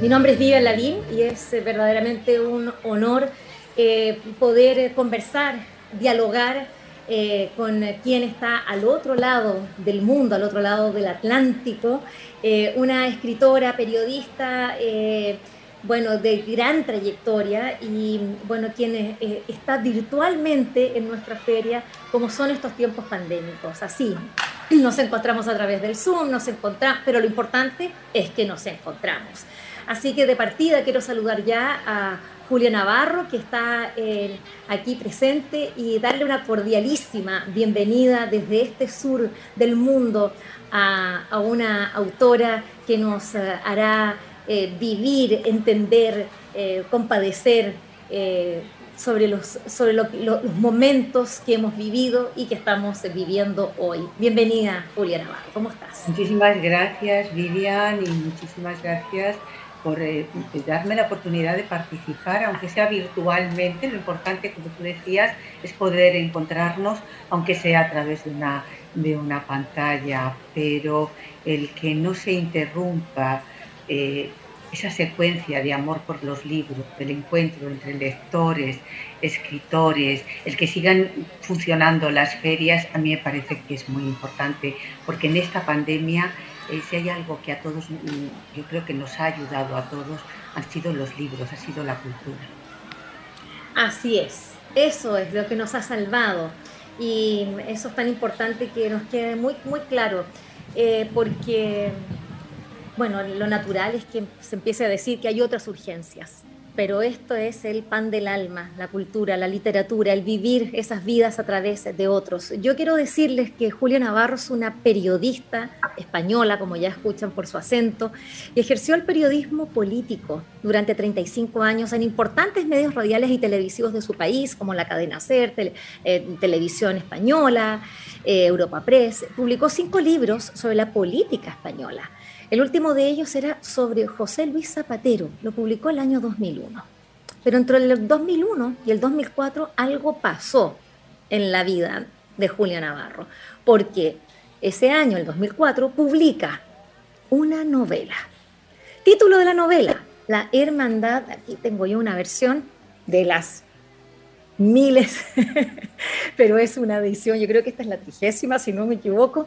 Mi nombre es Vivian Lavín y es eh, verdaderamente un honor eh, poder eh, conversar, dialogar con quien está al otro lado del mundo, al otro lado del Atlántico, una escritora, periodista, bueno, de gran trayectoria y, bueno, quien está virtualmente en nuestra feria, como son estos tiempos pandémicos. Así, nos encontramos a través del Zoom, nos encontramos, pero lo importante es que nos encontramos. Así que de partida quiero saludar ya a Julia Navarro, que está eh, aquí presente, y darle una cordialísima bienvenida desde este sur del mundo a, una autora que nos eh, hará eh, vivir, entender, compadecer sobre, los, sobre los momentos que hemos vivido y que estamos viviendo hoy. Bienvenida, Julia Navarro, ¿cómo estás? Muchísimas gracias, Vivian, y muchísimas gracias por eh, darme la oportunidad de participar, aunque sea virtualmente. Lo importante, como tú decías, es poder encontrarnos, aunque sea a través de una, de una pantalla, pero el que no se interrumpa eh, esa secuencia de amor por los libros, del encuentro entre lectores, escritores, el que sigan funcionando las ferias, a mí me parece que es muy importante, porque en esta pandemia eh, si hay algo que a todos, mm, yo creo que nos ha ayudado a todos, han sido los libros, ha sido la cultura. Así es, eso es lo que nos ha salvado y eso es tan importante que nos quede muy, muy claro, eh, porque, bueno, lo natural es que se empiece a decir que hay otras urgencias pero esto es el pan del alma, la cultura, la literatura, el vivir esas vidas a través de otros. Yo quiero decirles que Julia Navarro es una periodista española, como ya escuchan por su acento, y ejerció el periodismo político durante 35 años en importantes medios radiales y televisivos de su país, como la cadena SER, eh, Televisión Española, eh, Europa Press. Publicó cinco libros sobre la política española el último de ellos era sobre José Luis Zapatero, lo publicó el año 2001. Pero entre el 2001 y el 2004 algo pasó en la vida de Julia Navarro, porque ese año, el 2004, publica una novela. Título de la novela, La Hermandad, aquí tengo yo una versión de las miles, pero es una edición, yo creo que esta es la trigésima, si no me equivoco,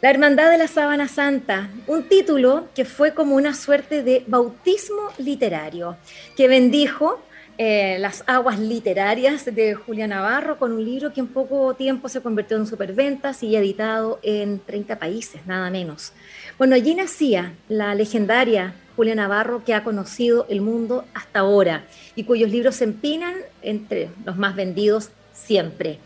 la Hermandad de la Sábana Santa, un título que fue como una suerte de bautismo literario, que bendijo eh, las aguas literarias de Julia Navarro con un libro que en poco tiempo se convirtió en superventas y editado en 30 países, nada menos. Bueno, allí nacía la legendaria Julia Navarro que ha conocido el mundo hasta ahora y cuyos libros se empinan entre los más vendidos siempre.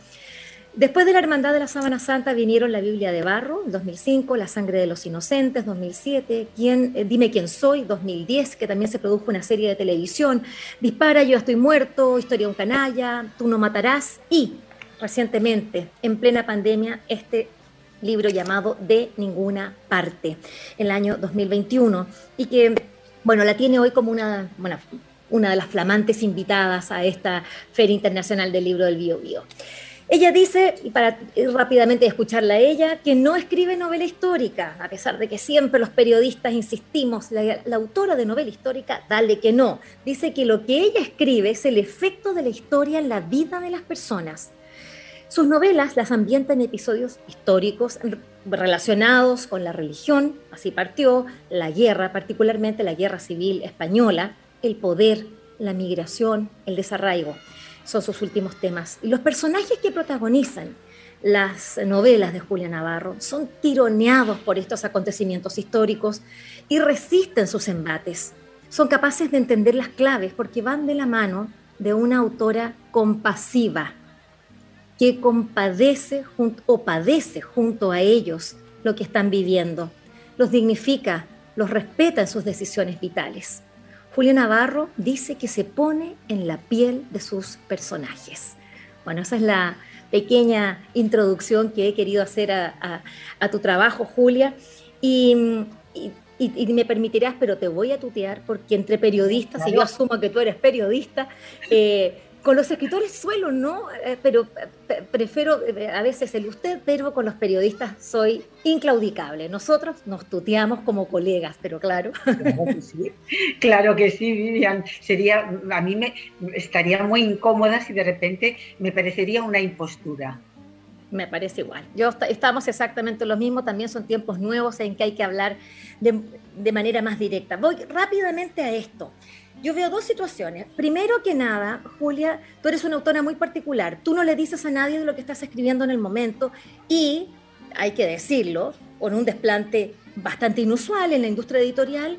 Después de la Hermandad de la Sábana Santa vinieron la Biblia de Barro, 2005, La Sangre de los Inocentes, 2007, ¿Quién, eh, Dime quién soy, 2010, que también se produjo una serie de televisión, Dispara, Yo estoy muerto, Historia de un canalla, Tú no matarás. Y recientemente, en plena pandemia, este libro llamado De ninguna parte, en el año 2021, y que, bueno, la tiene hoy como una, una de las flamantes invitadas a esta Feria Internacional del Libro del Bio Bio. Ella dice, y para rápidamente escucharla a ella, que no escribe novela histórica, a pesar de que siempre los periodistas insistimos, la, autora de novela histórica, dale que no. Dice que lo que ella escribe es el efecto de la historia en la vida de las personas. Sus novelas las ambientan en episodios históricos relacionados con la religión, así partió, la guerra, particularmente la guerra civil española, el poder, la migración, el desarraigo son sus últimos temas. Y los personajes que protagonizan las novelas de Julia Navarro son tironeados por estos acontecimientos históricos y resisten sus embates. Son capaces de entender las claves porque van de la mano de una autora compasiva que compadece o padece junto a ellos lo que están viviendo. los dignifica, los respeta en sus decisiones vitales. Julia Navarro dice que se pone en la piel de sus personajes. Bueno, esa es la pequeña introducción que he querido hacer a, tu trabajo, Julia. Y, me permitirás, pero te voy a tutear, porque entre periodistas, y yo asumo que tú eres periodista, eh, con los escritores suelo, ¿no? Eh, pero eh, prefiero eh, a veces el usted, pero con los periodistas soy inclaudicable. Nosotros nos tuteamos como colegas, pero claro. Claro que sí, claro que sí Vivian. Sería, a mí me estaría muy incómoda si de repente me parecería una impostura. Me parece igual. Yo estamos exactamente lo mismo, también son tiempos nuevos en que hay que hablar de, de manera más directa. Voy rápidamente a esto yo veo dos situaciones. Primero que nada, Julia, tú eres una autora muy particular. Tú no le dices a nadie de lo que estás escribiendo en el momento y, hay que decirlo, con un desplante bastante inusual en la industria editorial,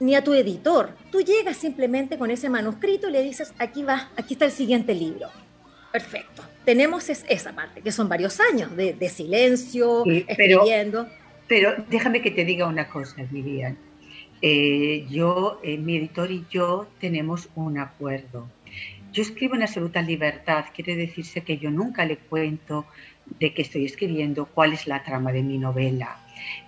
ni a tu editor. Tú llegas simplemente con ese manuscrito y le dices, aquí va, aquí está el siguiente libro. Perfecto. Tenemos esa parte, que son varios años de, silencio, escribiendo. Pero déjame que te diga una cosa, Vivian eh, yo, eh, mi editor y yo tenemos un acuerdo. Yo escribo en absoluta libertad, quiere decirse que yo nunca le cuento de que estoy escribiendo cuál es la trama de mi novela,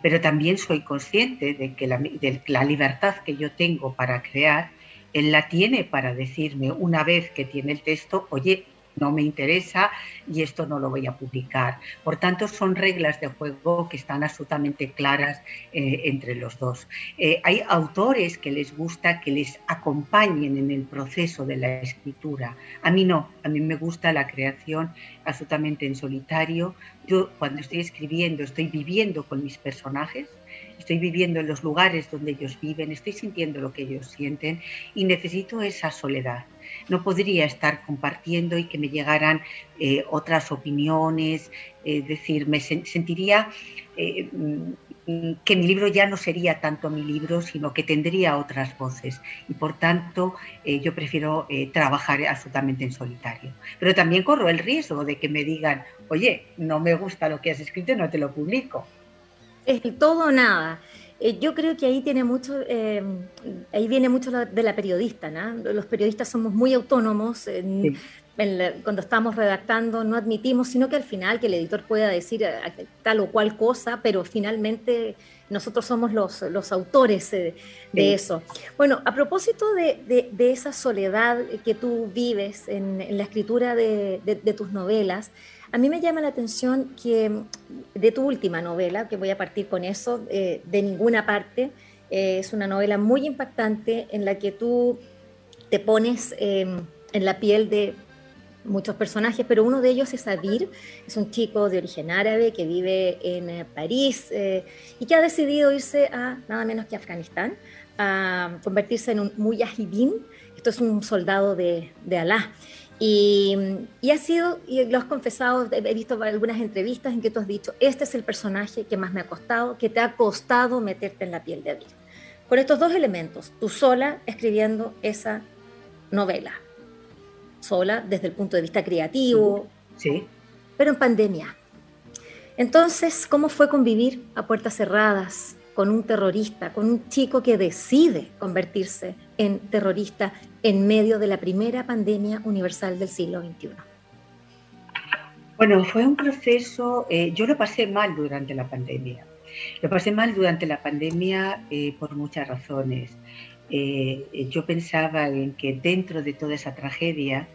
pero también soy consciente de que la, la libertad que yo tengo para crear, él la tiene para decirme una vez que tiene el texto, oye, no me interesa y esto no lo voy a publicar. Por tanto, son reglas de juego que están absolutamente claras eh, entre los dos. Eh, hay autores que les gusta que les acompañen en el proceso de la escritura. A mí no, a mí me gusta la creación absolutamente en solitario. Yo cuando estoy escribiendo estoy viviendo con mis personajes estoy viviendo en los lugares donde ellos viven, estoy sintiendo lo que ellos sienten y necesito esa soledad no podría estar compartiendo y que me llegaran eh, otras opiniones, es decir, me sentiría eh, mm, que mi libro ya no sería tanto mi libro, sino que tendría otras voces. Y por tanto, eh, yo prefiero trabajar absolutamente en solitario. Pero también corro el riesgo de que me digan, oye, no me gusta lo que has escrito, no te lo publico. Es todo o nada. Eh, yo creo que ahí tiene mucho, eh, ahí viene mucho de la periodista, ¿no? Los periodistas somos muy autónomos. cuando estamos redactando no admitimos, sino que al final que el editor pueda decir eh, tal o cual cosa, pero finalmente nosotros somos los, los autores de, eso. Bueno, a propósito de, de, esa soledad que tú vives en, la escritura de, tus novelas, a mí me llama la atención que de tu última novela, que voy a partir con eso, eh, de ninguna parte, eh, es una novela muy impactante en la que tú te pones em, en la piel de muchos personajes, pero uno de ellos es Adir, es un chico de origen árabe que vive en eh, París y que ha decidido irse a nada menos que Afganistán, a convertirse en un mujahidín, esto es un soldado de, de Alá. Y, ha sido, y lo has confesado, he visto algunas entrevistas en que tú has dicho, este es el personaje que más me ha costado, que te ha costado meterte en la piel de Adil. Con estos dos elementos, tú sola escribiendo esa novela, sola desde el punto de vista creativo, sí. pero en pandemia. Entonces, ¿cómo fue convivir a puertas cerradas con un terrorista, con un chico que decide convertirse en terrorista en medio de la primera pandemia universal del siglo XXI? Bueno, fue un proceso, eh, yo lo pasé mal durante la pandemia. Lo pasé mal durante la pandemia eh, por muchas razones. Eh, yo pensaba en que dentro de toda esa tragedia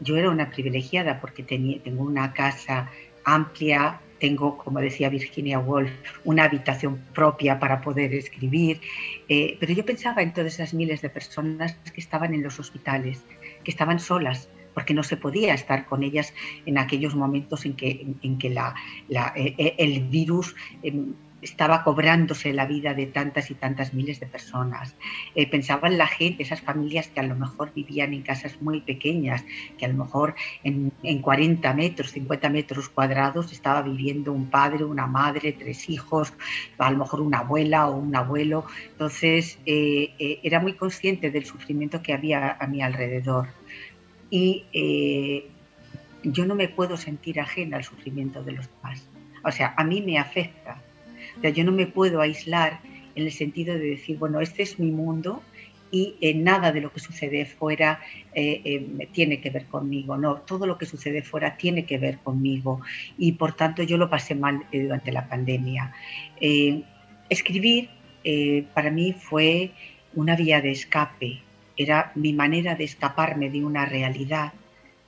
yo era una privilegiada porque tenía, tengo una casa amplia, tengo, como decía Virginia Woolf, una habitación propia para poder escribir, eh, pero yo pensaba en todas esas miles de personas que estaban en los hospitales, que estaban solas, porque no se podía estar con ellas en aquellos momentos en que, en, que la, eh, el virus em, estaba cobrándose la vida de tantas y tantas miles de personas. Eh, pensaba en la gente, esas familias que a lo mejor vivían en casas muy pequeñas, que a lo mejor en, 40 metros, 50 metros cuadrados estaba viviendo un padre, una madre, tres hijos, a lo mejor una abuela o un abuelo. Entonces eh, eh, era muy consciente del sufrimiento que había a mi alrededor. Y yo no me puedo sentir ajena al sufrimiento de los demás. O sea, a mí me afecta Yo no me puedo aislar en el sentido de decir, bueno, este es mi mundo y eh, nada de lo que sucede fuera eh, eh, tiene que ver conmigo, no, todo lo que sucede fuera tiene que ver conmigo y por tanto yo lo pasé mal durante la pandemia. escribir para mí fue una vía de escape, era mi manera de escaparme de una realidad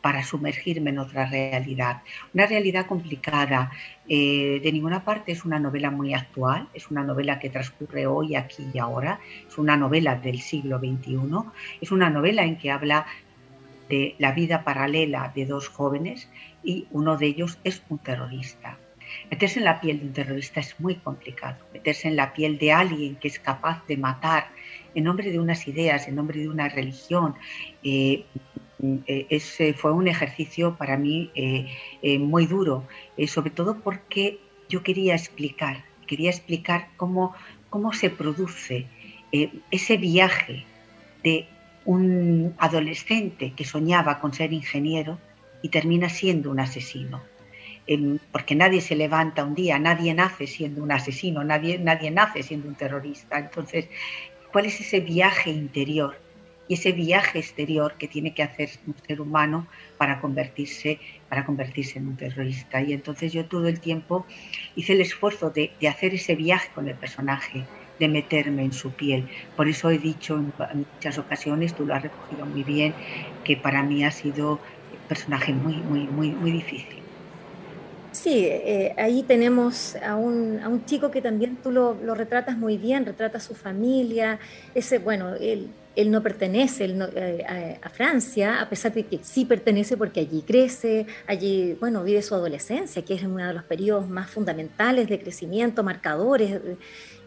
para sumergirme en otra realidad. Una realidad complicada. Eh, de ninguna parte es una novela muy actual, es una novela que transcurre hoy, aquí y ahora, es una novela del siglo XXI, es una novela en que habla de la vida paralela de dos jóvenes y uno de ellos es un terrorista. Meterse en la piel de un terrorista es muy complicado. Meterse en la piel de alguien que es capaz de matar en nombre de unas ideas, en nombre de una religión, eh, ese fue un ejercicio para mí eh, eh, muy duro, sobre todo porque yo quería explicar, quería explicar cómo, cómo se produce ese viaje de un adolescente que soñaba con ser ingeniero y termina siendo un asesino. Em, porque nadie se levanta un día, nadie nace siendo un asesino, nadie, nadie nace siendo un terrorista. Entonces, ¿cuál es ese viaje interior? Y ese viaje exterior que tiene que hacer un ser humano para convertirse, para convertirse en un terrorista. Y entonces yo todo el tiempo hice el esfuerzo de, hacer ese viaje con el personaje, de meterme en su piel. Por eso he dicho en, muchas ocasiones, tú lo has recogido muy bien, que para mí ha sido un personaje muy, muy, muy, muy difícil. Sí, eh, ahí tenemos a un, a un, chico que también tú lo, lo, retratas muy bien, retrata su familia, ese, bueno, él él no pertenece eh, a, Francia, a pesar de que sí pertenece porque allí crece, allí, bueno, vive su adolescencia, que es uno de los periodos más fundamentales de crecimiento, marcadores.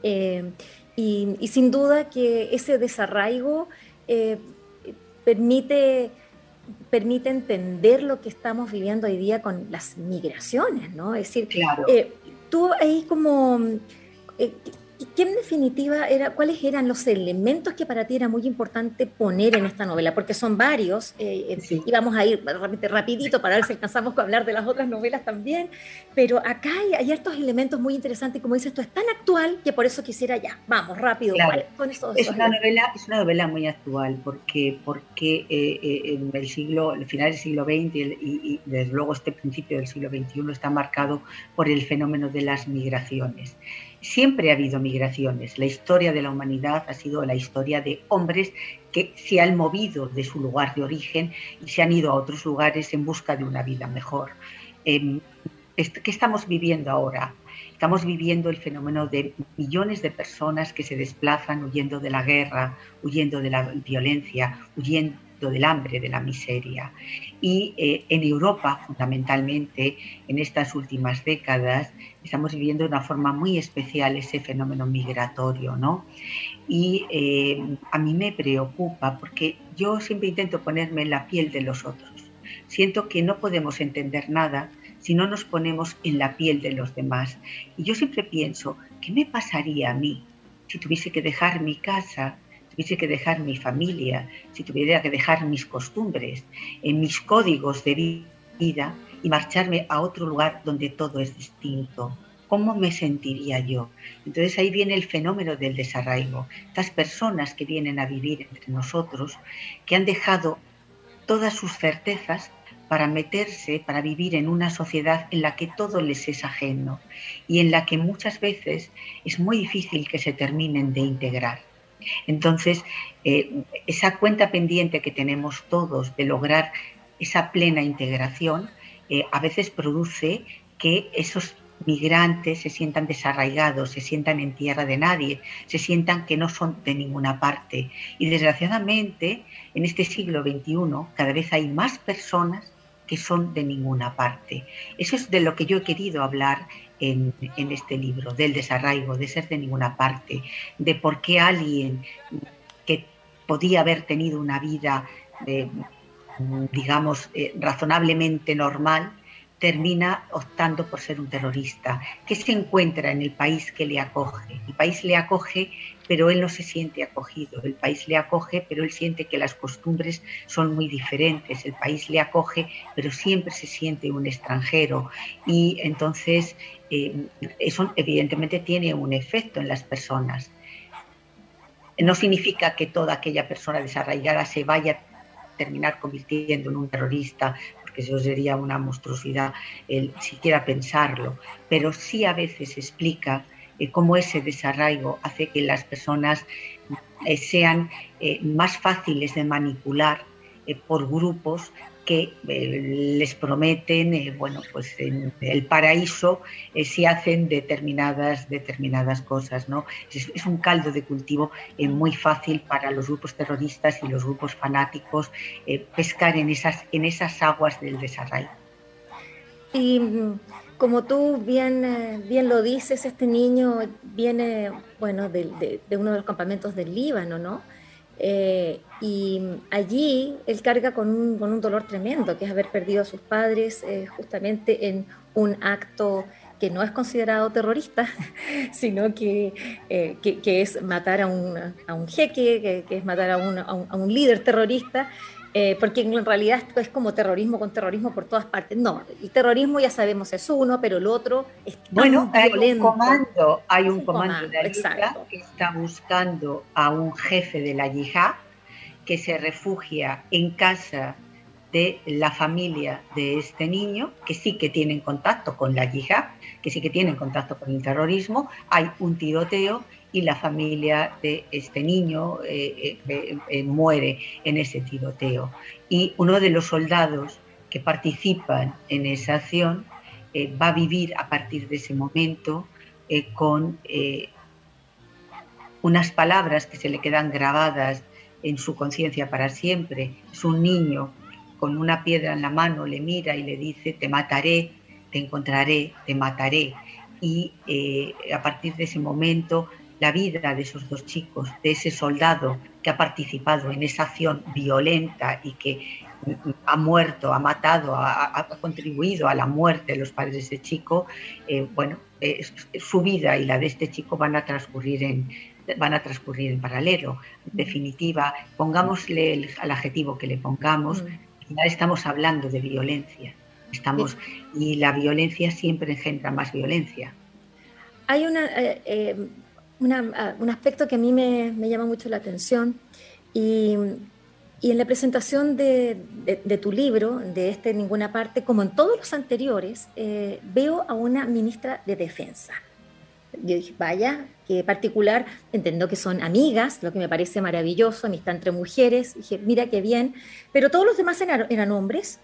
Eh, y, sin duda que ese desarraigo eh, permite, permite entender lo que estamos viviendo hoy día con las migraciones, ¿no? Es decir, tú ahí como ¿Qué en definitiva era, cuáles eran los elementos que para ti era muy importante poner en esta novela? Porque son varios, eh, eh, y vamos a ir rapidito para ver si alcanzamos a hablar de las otras novelas también, pero acá hay, hay estos elementos muy interesantes, como dices tú, es tan actual que por eso quisiera ya, vamos, rápido. Con estos, es, una novela, es una novela muy actual, porque, porque eh, en el siglo, el final del siglo XX y, y desde luego este principio del siglo XXI está marcado por el fenómeno de las migraciones. Siempre ha habido migraciones. La historia de la humanidad ha sido la historia de hombres que se han movido de su lugar de origen y se han ido a otros lugares en busca de una vida mejor. Em, ¿Qué estamos viviendo ahora? Estamos viviendo el fenómeno de millones de personas que se desplazan huyendo de la guerra, huyendo de la violencia, huyendo del hambre, de la miseria. Y eh, en Europa, fundamentalmente, en estas últimas décadas, estamos viviendo de una forma muy especial ese fenómeno migratorio, ¿no? Y eh, a mí me preocupa porque yo siempre intento ponerme en la piel de los otros. Siento que no podemos entender nada si no nos ponemos en la piel de los demás. Y yo siempre pienso, ¿qué me pasaría a mí si tuviese que dejar mi casa, tuviese que dejar mi familia, si tuviera que dejar mis costumbres, en mis códigos de vida y marcharme a otro lugar donde todo es distinto. ¿Cómo me sentiría yo? Entonces ahí viene el fenómeno del desarraigo. Estas personas que vienen a vivir entre nosotros, que han dejado todas sus certezas para meterse, para vivir en una sociedad en la que todo les es ajeno y en la que muchas veces es muy difícil que se terminen de integrar. Entonces, eh, esa cuenta pendiente que tenemos todos de lograr esa plena integración, eh, a veces produce que esos migrantes se sientan desarraigados, se sientan en tierra de nadie, se sientan que no son de ninguna parte. Y desgraciadamente, en este siglo XXI, cada vez hay más personas que son de ninguna parte. Eso es de lo que yo he querido hablar en, este libro, del desarraigo, de ser de ninguna parte, de por qué alguien que podía haber tenido una vida, digamos, eh, razonablemente normal, termina optando por ser un terrorista, que se encuentra en el país que le acoge. El país le acoge, pero él no se siente acogido. El país le acoge, pero él siente que las costumbres son muy diferentes. El país le acoge, pero siempre se siente un extranjero. Y entonces eh, eso evidentemente tiene un efecto en las personas. No significa que toda aquella persona desarraigada se vaya a terminar convirtiendo en un terrorista que eso sería una monstruosidad el siquiera pensarlo, pero sí a veces explica eh, cómo ese desarraigo hace que las personas eh, sean eh, más fáciles de manipular por grupos que eh, les prometen, eh, bueno, pues el paraíso eh, si hacen determinadas, determinadas cosas, ¿no? Es, un caldo de cultivo muy fácil para los grupos terroristas y los grupos fanáticos pescar en esas, en esas aguas del desarrollo. Y mm, como tú bien, bien lo dices, este niño viene, bueno, de, de uno de los campamentos del Líbano, ¿no? Eh, y allí él carga con un, con un, dolor tremendo, que es haber perdido a sus padres eh, justamente en un acto que no es considerado terrorista, sino que, eh, que, es matar a un, a un jeque, que, es matar a un, a un líder terrorista, eh, porque en realidad es como terrorismo con terrorismo por todas partes. No, el terrorismo ya sabemos es uno, pero el otro es Bueno, hay un comando, hay un, comando, de la que está buscando a un jefe de la yihad que se refugia en casa de la familia de este niño, que sí que tienen contacto con la yihad, que sí que tienen contacto con el terrorismo, hay un tiroteo y la familia de este niño eh, eh, eh, muere en ese tiroteo. Y uno de los soldados que participan en esa acción va a vivir a partir de ese momento con unas palabras que se le quedan grabadas en su conciencia para siempre. Es un niño con una piedra en la mano, le mira y le dice, te mataré, te encontraré, te mataré. Y a partir de ese momento la vida de esos dos chicos, de ese soldado que ha participado en esa acción violenta y que ha muerto, ha matado, ha, contribuido a la muerte de los padres de ese chico, eh, bueno, su vida y la de este chico van a transcurrir en, van a transcurrir en paralelo. En definitiva, pongámosle el, adjetivo que le pongamos, mm. estamos hablando de violencia. Estamos, y la violencia siempre engendra más violencia. Hay una, eh, eh, Ah, un aspecto que a mí me, llama mucho la atención y, en la presentación de, tu libro, de este en ninguna parte, como en todos los anteriores, eh, veo a una ministra de Defensa. Yo dije, vaya, qué particular, entiendo que son amigas, lo que me parece maravilloso, amistad entre mujeres, dije, mira qué bien, pero todos los demás eran, eran hombres,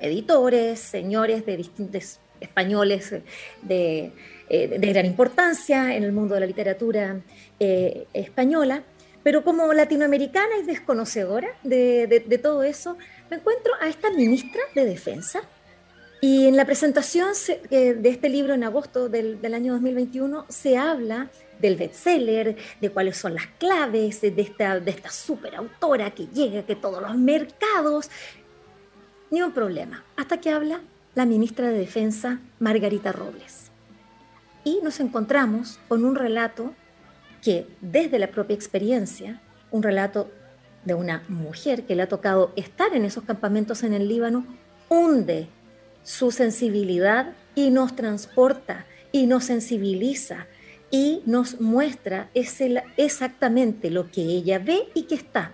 editores, señores de distintos españoles, de, eh, de gran importancia en el mundo de la literatura eh, española, pero como latinoamericana y desconocedora de, todo eso, me encuentro a esta ministra de Defensa. Y en la presentación eh, de este libro en agosto del, año 2021 se habla del bestseller, de cuáles son las claves de esta, superautora que llega a todos los mercados. Ni un problema, hasta que habla la ministra de Defensa, Margarita Robles. Y nos encontramos con un relato que desde la propia experiencia, un relato de una mujer que le ha tocado estar en esos campamentos en el Líbano, hunde su sensibilidad y nos transporta y nos sensibiliza y nos muestra ese, exactamente lo que ella ve y que está,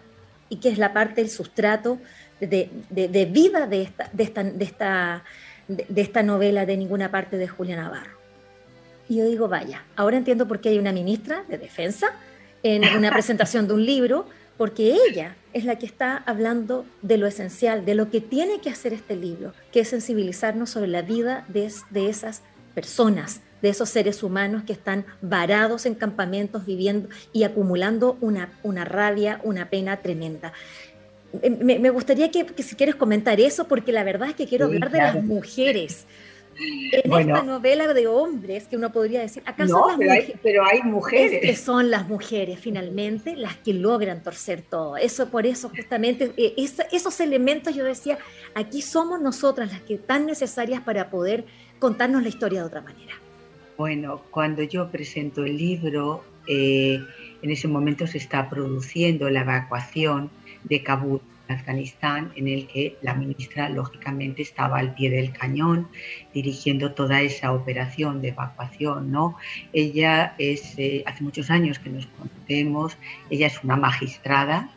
y que es la parte del sustrato de, vida de esta, de, esta, de esta novela de ninguna parte de Julia Navarro. Y yo digo, vaya, ahora entiendo por qué hay una ministra de Defensa en una presentación de un libro, porque ella es la que está hablando de lo esencial, de lo que tiene que hacer este libro, que es sensibilizarnos sobre la vida de, de esas personas, de esos seres humanos que están varados en campamentos viviendo y acumulando una, una rabia, una pena tremenda. Me, me gustaría que, si quieres comentar eso, porque la verdad es que quiero hablar de las mujeres, en esta novela de hombres que uno podría decir, ¿acaso no, pero, hay, pero, hay, mujeres. que son las mujeres finalmente las que logran torcer todo. Eso por eso justamente eh, esos elementos yo decía, aquí somos nosotras las que tan necesarias para poder contarnos la historia de otra manera. Bueno, cuando yo presento el libro, eh, en ese momento se está produciendo la evacuación de Kabul Afganistán, en el que la ministra lógicamente estaba al pie del cañón dirigiendo toda esa operación de evacuación. ¿no? Ella es, eh, hace muchos años que nos conocemos, ella es una magistrada,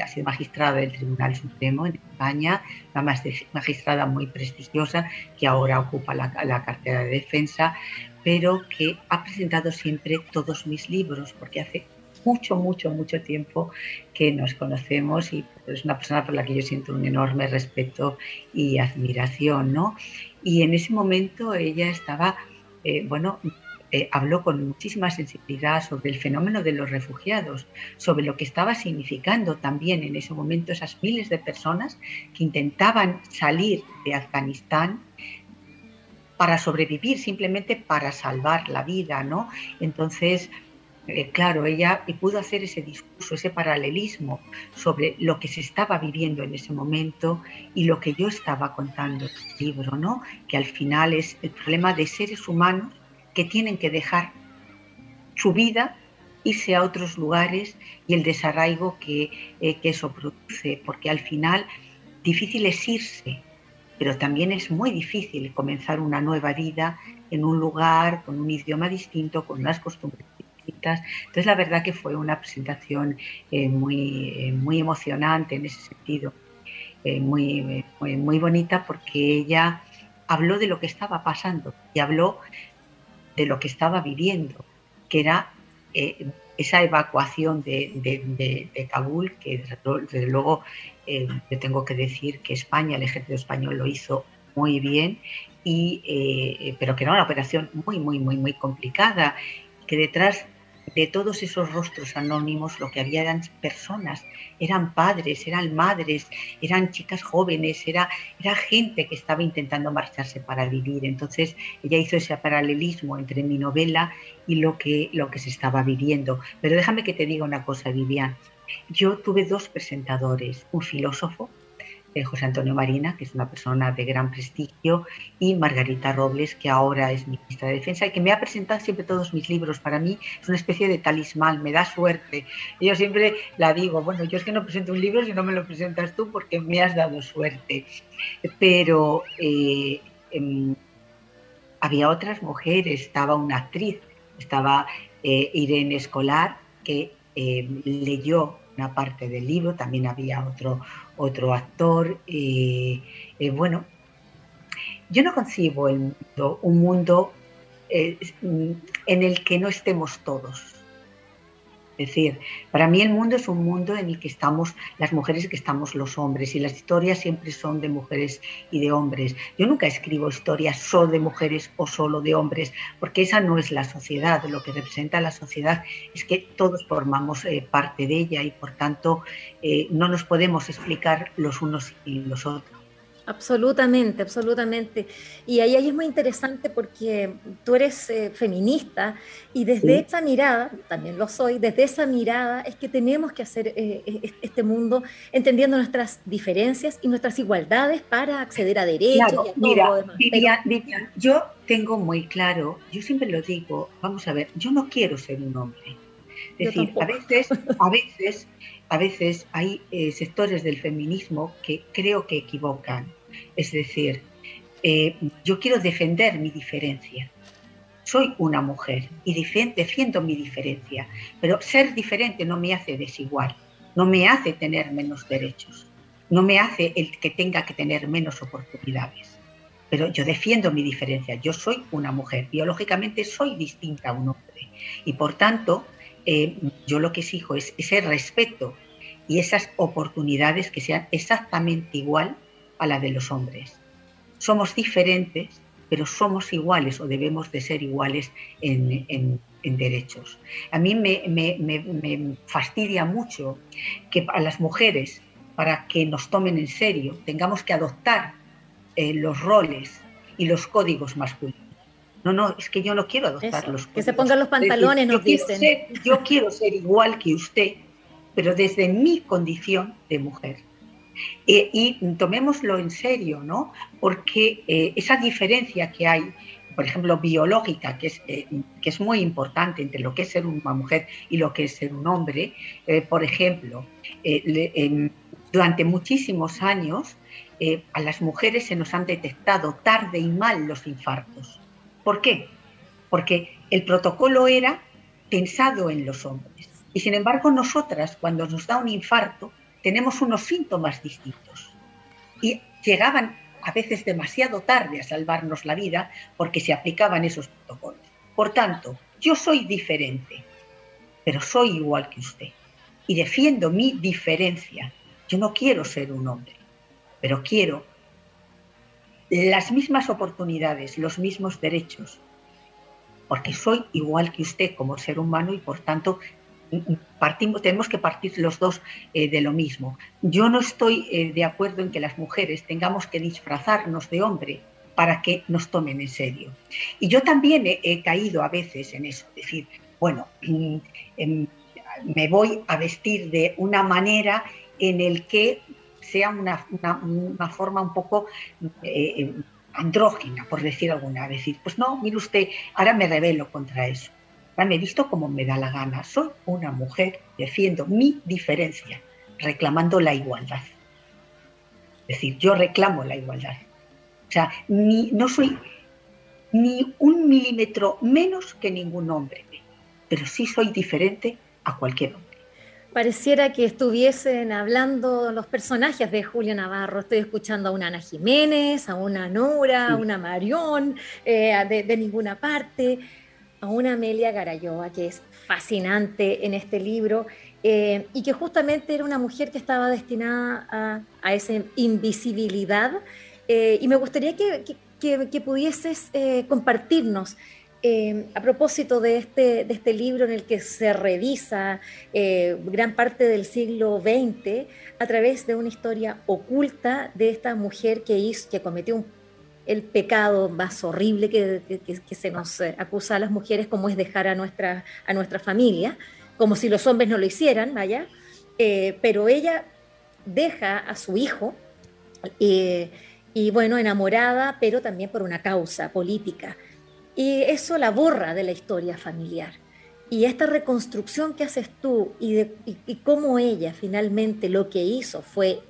ha sido magistrada del Tribunal Supremo en España, una magistrada muy prestigiosa que ahora ocupa la, la cartera de defensa, pero que ha presentado siempre todos mis libros, porque hace mucho, mucho, mucho tiempo que nos conocemos y es una persona por la que yo siento un enorme respeto y admiración, ¿no? Y en ese momento ella estaba, eh, bueno, eh, habló con muchísima sensibilidad sobre el fenómeno de los refugiados, sobre lo que estaba significando también en ese momento esas miles de personas que intentaban salir de Afganistán para sobrevivir, simplemente para salvar la vida, ¿no? Entonces, eh, claro, ella pudo hacer ese discurso, ese paralelismo sobre lo que se estaba viviendo en ese momento y lo que yo estaba contando en el libro, ¿no? Que al final es el problema de seres humanos que tienen que dejar su vida, irse a otros lugares y el desarraigo que, eh, que eso produce, porque al final difícil es irse, pero también es muy difícil comenzar una nueva vida en un lugar, con un idioma distinto, con unas costumbres entonces, la verdad que fue una presentación eh, muy, eh, muy emocionante en ese sentido, eh, muy, muy, bonita porque ella habló de lo que estaba pasando y habló de lo que estaba viviendo, que era esa evacuación de, Kabul, que desde, luego yo tengo que decir que España, el ejército español lo hizo muy bien, y, pero que era una operación muy, muy, muy, muy complicada, que detrás de todos esos rostros anónimos lo que había eran personas, eran padres, eran madres, eran chicas jóvenes, era, era gente que estaba intentando marcharse para vivir. Entonces ella hizo ese paralelismo entre mi novela y lo que, lo que se estaba viviendo. Pero déjame que te diga una cosa, Vivian. Yo tuve dos presentadores, un filósofo eh, José Antonio Marina, que es una persona de gran prestigio, y Margarita Robles, que ahora es ministra de Defensa y que me ha presentado siempre todos mis libros. Para mí es una especie de talismán, me da suerte. yo siempre la digo, bueno, yo es que no presento un libro si no me lo presentas tú porque me has dado suerte. Pero eh, em, había otras mujeres, estaba una actriz, estaba eh, Irene Escolar, que leyó una parte del libro, también había otro, otro actor. y bueno, yo no concibo el mundo, un mundo eh, en el que no estemos todos. Es decir, para mí el mundo es un mundo en el que estamos las mujeres y que estamos los hombres y las historias siempre son de mujeres y de hombres. Yo nunca escribo historias solo de mujeres o solo de hombres, porque esa no es la sociedad. Lo que representa la sociedad es que todos formamos eh, parte de ella y por tanto eh, no nos podemos explicar los unos y los otros. Absolutamente, absolutamente. Y ahí, es muy interesante porque tú eres eh, feminista y desde esa mirada, también lo soy, desde esa mirada es que tenemos que hacer eh, e-, este mundo entendiendo nuestras diferencias y nuestras igualdades para acceder a derechos y a mira, todo demás. Vivian, yo tengo muy claro, yo siempre lo digo, vamos a ver, yo no quiero ser un hombre. Es decir, a veces, a veces a veces hay eh, sectores del feminismo que creo que equivocan. Es decir, eh, yo quiero defender mi diferencia. Soy una mujer y defiendo mi diferencia, pero ser diferente no me hace desigual, no me hace tener menos derechos, no me hace el que tenga que tener menos oportunidades. Pero yo defiendo mi diferencia, yo soy una mujer, biológicamente soy distinta a un hombre y por tanto eh, yo lo que exijo es ese respeto y esas oportunidades que sean exactamente igual a la de los hombres. Somos diferentes, pero somos iguales o debemos de ser iguales en, derechos. A mí me, fastidia mucho que a las mujeres, para que nos tomen en serio, tengamos que adoptar eh, los roles y los códigos masculinos. No, no, es que yo no quiero adoptar los Que se pongan los pantalones, nos dicen. yo quiero ser igual que usted, pero desde mi condición de mujer. Eh, y tomémoslo en serio, ¿no? Porque eh, esa diferencia que hay, por ejemplo, biológica, que es, eh, que es muy importante entre lo que es ser una mujer y lo que es ser un hombre, por ejemplo, durante muchísimos años a las mujeres se nos han detectado tarde y mal los infartos. ¿Por qué? Porque el protocolo era pensado en los hombres. Y sin embargo, nosotras, cuando nos da un infarto, tenemos unos síntomas distintos. Y llegaban a veces demasiado tarde a salvarnos la vida porque se aplicaban esos protocolos. Por tanto, yo soy diferente, pero soy igual que usted. Y defiendo mi diferencia. Yo no quiero ser un hombre, pero quiero las mismas oportunidades, los mismos derechos, porque soy igual que usted como ser humano y por tanto tenemos que partir los dos eh, de lo mismo. Yo no estoy eh, de acuerdo en que las mujeres tengamos que disfrazarnos de hombre para que nos tomen en serio. Y yo también he, caído a veces en eso, decir, bueno, mm, em, me voy a vestir de una manera en el que sea una, forma un poco eh, andrógina, por decir alguna. Decir, pues no, mire usted, ahora me rebelo contra eso. Ahora me he visto como me da la gana. Soy una mujer, defiendo mi diferencia, reclamando la igualdad. Es decir, yo reclamo la igualdad. O sea, ni, no soy ni un milímetro menos que ningún hombre, pero sí soy diferente a cualquier hombre. Pareciera que estuviesen hablando los personajes de Julio Navarro. Estoy escuchando a una Ana Jiménez, a una Nora, a una Marión, eh, de, ninguna parte, a una Amelia Garayoa, que es fascinante en este libro, eh, y que justamente era una mujer que estaba destinada a, esa invisibilidad. Eh, y me gustaría que, que pudieses compartirnos Em, a propósito de este, de este libro en el que se revisa eh, gran parte del siglo XX a través de una historia oculta de esta mujer que, hizo, que cometió el pecado más horrible que, se nos eh, acusa a las mujeres, como es dejar a nuestra, a nuestra familia, como si los hombres no lo hicieran, vaya, eh, pero ella deja a su hijo y bueno, enamorada, pero también por una causa política. Y eso la borra de la historia familiar. Y esta reconstrucción que haces tú y, de, cómo ella finalmente lo que hizo fue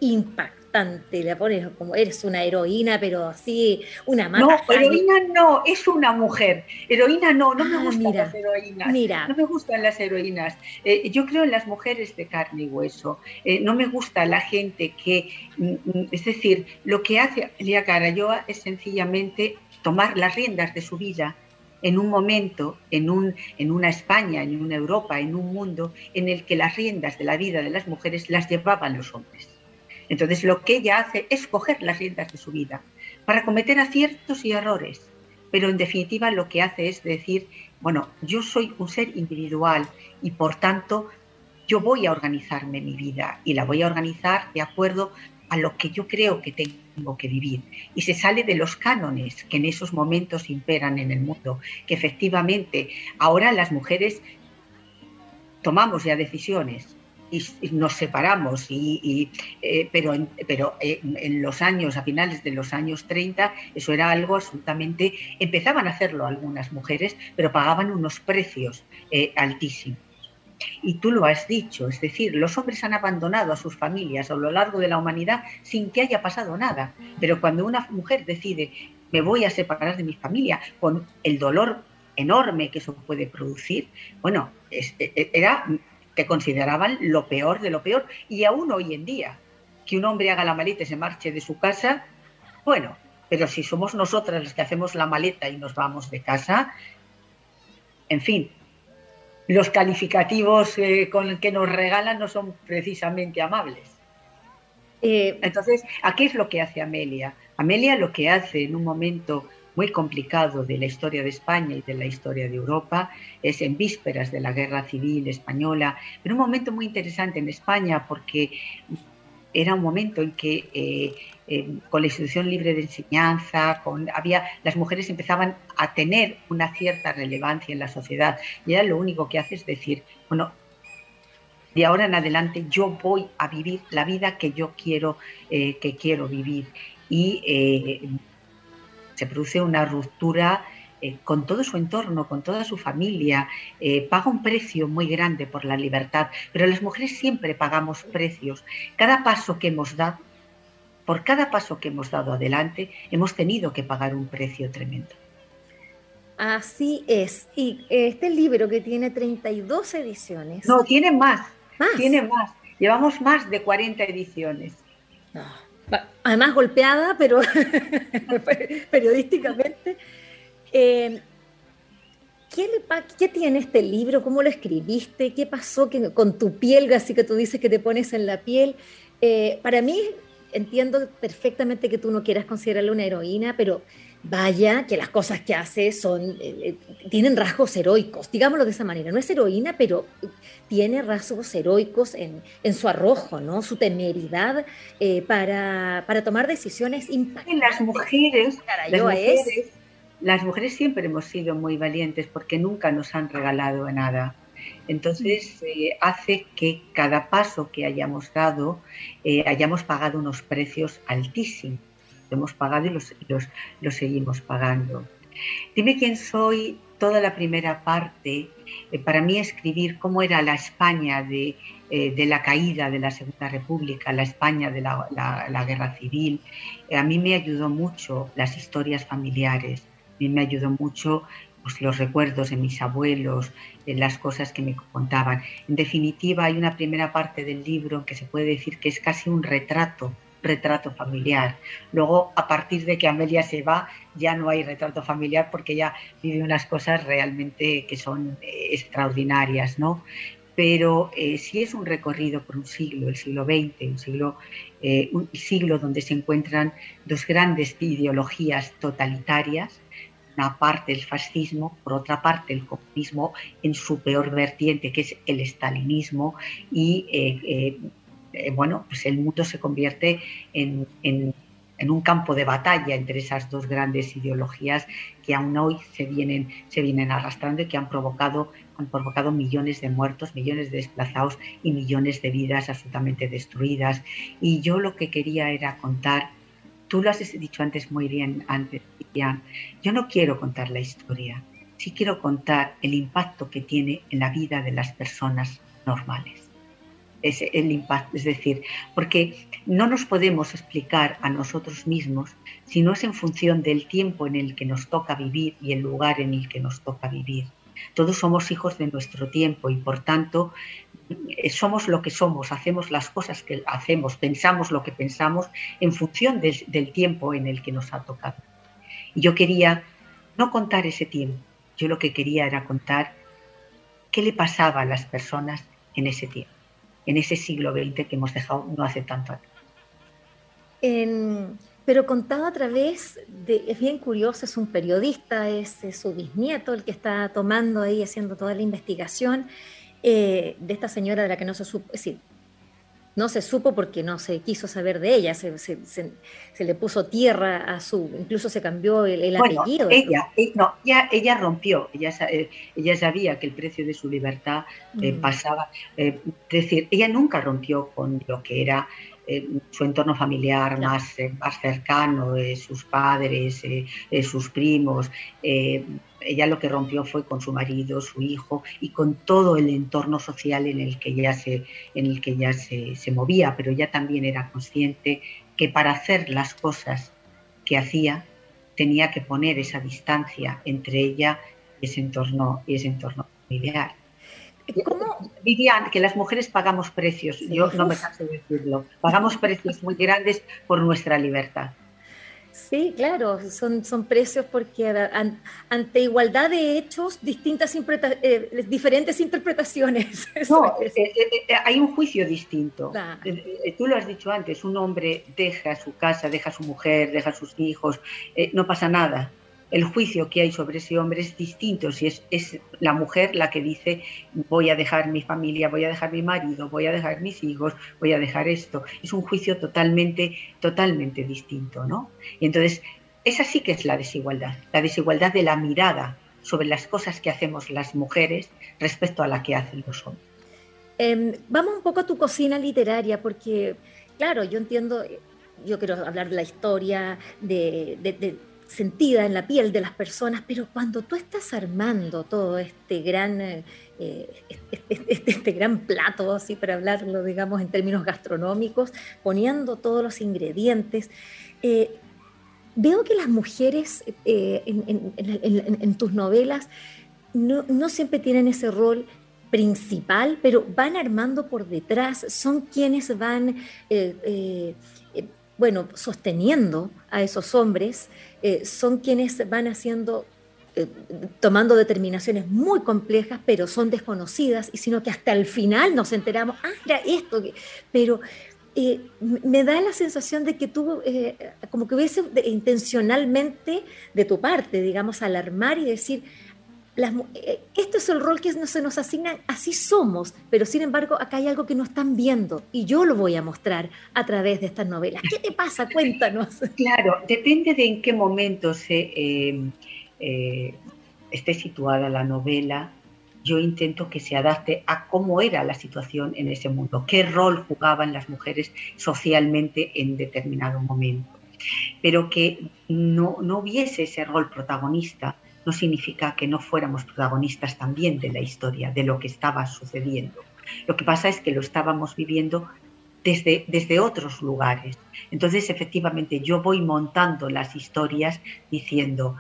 La pones como eres una heroína, pero así, una mata. No, heroína no, es una mujer. Heroína no, no me ah, gustan las heroínas. Mira. No me gustan las heroínas. Eh, yo creo en las mujeres de carne y hueso. Eh, no me gusta la gente que, mm, mm, es decir, lo que hace Elia Carayoa es sencillamente tomar las riendas de su vida en un momento, en, un, en una España, en una Europa, en un mundo en el que las riendas de la vida de las mujeres las llevaban los hombres. Entonces lo que ella hace es coger las riendas de su vida para cometer aciertos y errores, pero en definitiva lo que hace es decir, bueno, yo soy un ser individual y por tanto yo voy a organizarme mi vida y la voy a organizar de acuerdo a lo que yo creo que tengo que vivir. Y se sale de los cánones que en esos momentos imperan en el mundo, que efectivamente ahora las mujeres tomamos ya decisiones y, nos separamos, y, eh, pero, en, pero en, los años, a finales de los años 30, eso era algo absolutamente, empezaban a hacerlo algunas mujeres, pero pagaban unos precios eh, altísimos. Y tú lo has dicho, es decir, los hombres han abandonado a sus familias a lo largo de la humanidad sin que haya pasado nada. Pero cuando una mujer decide, me voy a separar de mi familia, con el dolor enorme que eso puede producir, bueno, e, e, era, te consideraban lo peor de lo peor. Y aún hoy en día, que un hombre haga la maleta y se marche de su casa, bueno, pero si somos nosotras las que hacemos la maleta y nos vamos de casa, en fin, los calificativos eh, con que nos regalan no son precisamente amables. Eh, Entonces, ¿a qué es lo que hace Amelia? Amelia lo que hace en un momento muy complicado de la historia de España y de la historia de Europa, es en vísperas de la Guerra Civil Española, en un momento muy interesante en España porque era un momento en que eh, eh, con la institución libre de enseñanza, con, había, las mujeres empezaban a tener una cierta relevancia en la sociedad y era lo único que hace es decir, bueno, de ahora en adelante yo voy a vivir la vida que yo quiero, eh, que quiero vivir. Y se produce una ruptura eh, con todo su entorno, con toda su familia, eh, paga un precio muy grande por la libertad, pero las mujeres siempre pagamos precios. Cada paso que hemos dado, por cada paso que hemos dado adelante, hemos tenido que pagar un precio tremendo. Así es. Y este libro que tiene 32 ediciones. No, tiene más. Tiene más. Llevamos más de 40 ediciones. Además golpeada, pero periodísticamente. Eh, ¿qué, tiene este libro? ¿Cómo lo escribiste? ¿Qué pasó con tu piel? Así que tú dices que te pones en la piel. Eh, para mí, entiendo perfectamente que tú no quieras considerarla una heroína, pero vaya que las cosas que hace son, eh, tienen rasgos heroicos, digámoslo de esa manera. No es heroína, pero tiene rasgos heroicos en, su arrojo, ¿no? Su temeridad para, tomar decisiones impactantes. Las mujeres, las mujeres las mujeres siempre hemos sido muy valientes porque nunca nos han regalado nada. Entonces eh, hace que cada paso que hayamos dado eh, hayamos pagado unos precios altísimos. Hemos pagado y los, los, seguimos pagando. Dime quién soy, toda la primera parte, eh, para mí escribir cómo era la España de, la caída de la Segunda República, la España de la, la Guerra Civil, a mí me ayudó mucho las historias familiares me ayudó mucho pues, los recuerdos de mis abuelos, las cosas que me contaban. En definitiva, hay una primera parte del libro que se puede decir que es casi un retrato retrato familiar. Luego, a partir de que Amelia se va, ya no hay retrato familiar porque ella vive unas cosas realmente que son eh, extraordinarias, ¿no? Pero eh, sí es un recorrido por un siglo, el siglo XX, un siglo, eh, un siglo donde se encuentran dos grandes ideologías totalitarias, una parte el fascismo, por otra parte el comunismo en su peor vertiente, que es el estalinismo, y eh, eh, bueno, pues el mundo se convierte en, un campo de batalla entre esas dos grandes ideologías que aún hoy se vienen, arrastrando y que han provocado, han provocado millones de muertos, millones de desplazados y millones de vidas absolutamente destruidas. Y yo lo que quería era contar Tú lo has dicho antes muy bien, antes, Yo no quiero contar la historia, sí quiero contar el impacto que tiene en la vida de las personas normales. Es el impacto, es decir, porque no nos podemos explicar a nosotros mismos si no es en función del tiempo en el que nos toca vivir y el lugar en el que nos toca vivir. Todos somos hijos de nuestro tiempo y por tanto eh, somos lo que somos, hacemos las cosas que hacemos, pensamos lo que pensamos en función del tiempo en el que nos ha tocado. Y yo quería no contar ese tiempo, yo lo que quería era contar qué le pasaba a las personas en ese tiempo, en ese siglo XX que hemos dejado no hace tanto. pero contado a través de, es bien curioso, es un periodista, es, su bisnieto el que está tomando ahí, haciendo toda la investigación, eh, de esta señora de la que no se supo, decir, no se supo porque no se quiso saber de ella, se, le puso tierra a su, incluso se cambió el, apellido. Ella, eh, no, ella, ella rompió, ella, eh, ella sabía que el precio de su libertad mm. pasaba, es decir, ella nunca rompió con lo que era su entorno familiar más, más cercano, sus padres, sus primos ella lo que rompió fue con su marido, su hijo y con todo el entorno social en el que ella se, en el que ella se, movía, pero ella también era consciente que para hacer las cosas que hacía tenía que poner esa distancia entre ella y ese entorno, y ese entorno familiar. ¿Cómo? Dirían que las mujeres pagamos precios, yo no me canso de decirlo, pagamos precios muy grandes por nuestra libertad. Sí, claro, son, son precios porque ante igualdad de hechos, distintas eh, diferentes interpretaciones. No, eh, eh, hay un juicio distinto. tú lo has dicho antes, un hombre deja su casa, deja su mujer, deja sus hijos, no pasa nada. El juicio que hay sobre ese hombre es distinto si es, la mujer la que dice voy a dejar mi familia, voy a dejar mi marido, voy a dejar mis hijos, voy a dejar esto. Es un juicio totalmente, totalmente distinto, ¿no? Y entonces, esa sí que es la desigualdad, la desigualdad de la mirada sobre las cosas que hacemos las mujeres respecto a la que hacen los hombres. Em, vamos un poco a tu cocina literaria, porque, claro, yo entiendo, yo quiero hablar de la historia, de sentida en la piel de las personas, pero cuando tú estás armando todo este gran, eh, este, este, este, gran plato, así para hablarlo, digamos, en términos gastronómicos, poniendo todos los ingredientes, eh, veo que las mujeres eh, en, tus novelas no, siempre tienen ese rol principal, pero van armando por detrás, son quienes van bueno, sosteniendo a esos hombres, eh, son quienes van haciendo, eh, tomando determinaciones muy complejas, pero son desconocidas, y sino que hasta el final nos enteramos, ah, era esto, pero eh, me da la sensación de que tú, como que hubiese intencionalmente de tu parte, digamos, alarmar y decir, eh, este es el rol que se nos asigna, así somos, pero sin embargo acá hay algo que no están viendo y yo lo voy a mostrar a través de estas novelas. ¿Qué te pasa? Cuéntanos. Claro, depende de en qué momento se eh, eh, esté situada la novela. Yo intento que se adapte a cómo era la situación en ese mundo, qué rol jugaban las mujeres socialmente en determinado momento, pero que no, no hubiese ese rol protagonista no significa que no fuéramos protagonistas también de la historia, de lo que estaba sucediendo. Lo que pasa es que lo estábamos viviendo desde, desde otros lugares. Entonces, efectivamente, yo voy montando las historias diciendo,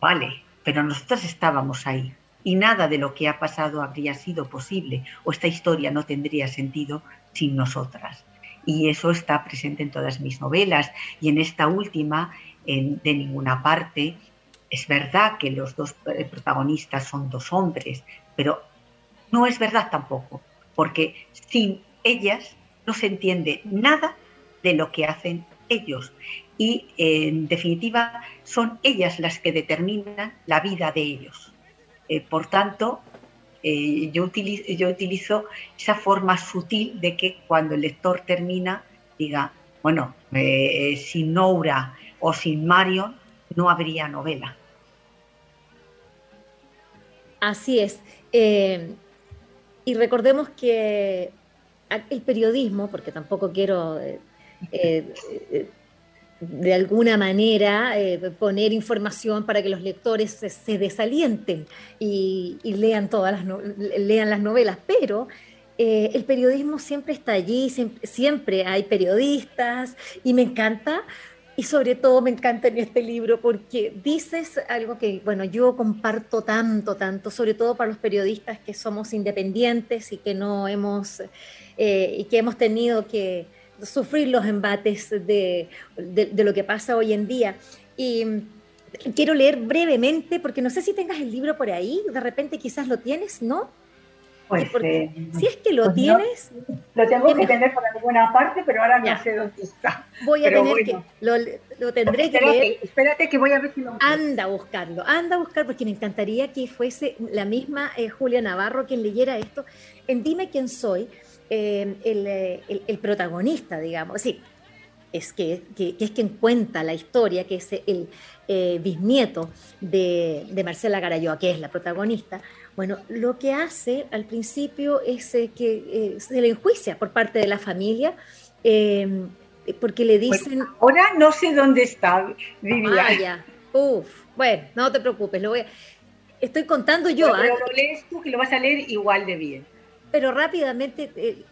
vale, pero nosotros estábamos ahí y nada de lo que ha pasado habría sido posible o esta historia no tendría sentido sin nosotras. Y eso está presente en todas mis novelas y en esta última, en, de ninguna parte, es verdad que los dos eh, protagonistas son dos hombres, pero no es verdad tampoco, porque sin ellas no se entiende nada de lo que hacen ellos. Y en definitiva son ellas las que determinan la vida de ellos. Eh, por tanto, eh, yo, utilizo, yo utilizo esa forma sutil de que cuando el lector termina diga, bueno, sin Noura o sin Marion no habría novela. Así es. Eh, y recordemos que el periodismo, porque tampoco quiero eh, eh, de alguna manera poner información para que los lectores se, desalienten y, lean todas las lean las novelas, pero el periodismo siempre está allí, siempre hay periodistas y me encanta y sobre todo me encanta en este libro porque dices algo que, bueno, yo comparto tanto, tanto, sobre todo para los periodistas que somos independientes y que no hemos, eh, y que hemos tenido que sufrir los embates de, de, lo que pasa hoy en día. Y quiero leer brevemente, porque no sé si tengas el libro por ahí, de repente quizás lo tienes, ¿no? Pues, eh, si es que lo pues tienes. lo tengo que tener por alguna parte, pero ahora no sé dónde está. Voy a tener que. Lo, tendré que leer. Espérate que voy a ver si lo. Anda a buscarlo, anda a buscar, porque me encantaría que fuese la misma eh, Julia Navarro quien leyera esto. En Dime quién soy, eh, el, el, protagonista, digamos. Sí, es que, que, es quien cuenta la historia, que es el bisnieto de, de Marcela Garayoa, que es la protagonista bueno, lo que hace al principio es eh, que eh, se le enjuicia por parte de la familia, em, porque le dicen... ahora no sé dónde está, Vivian. Ah, Uf, bueno, no te preocupes, lo voy Estoy contando yo. Pero, ¿ah? lo lees tú que lo vas a leer igual de bien. Pero rápidamente, eh,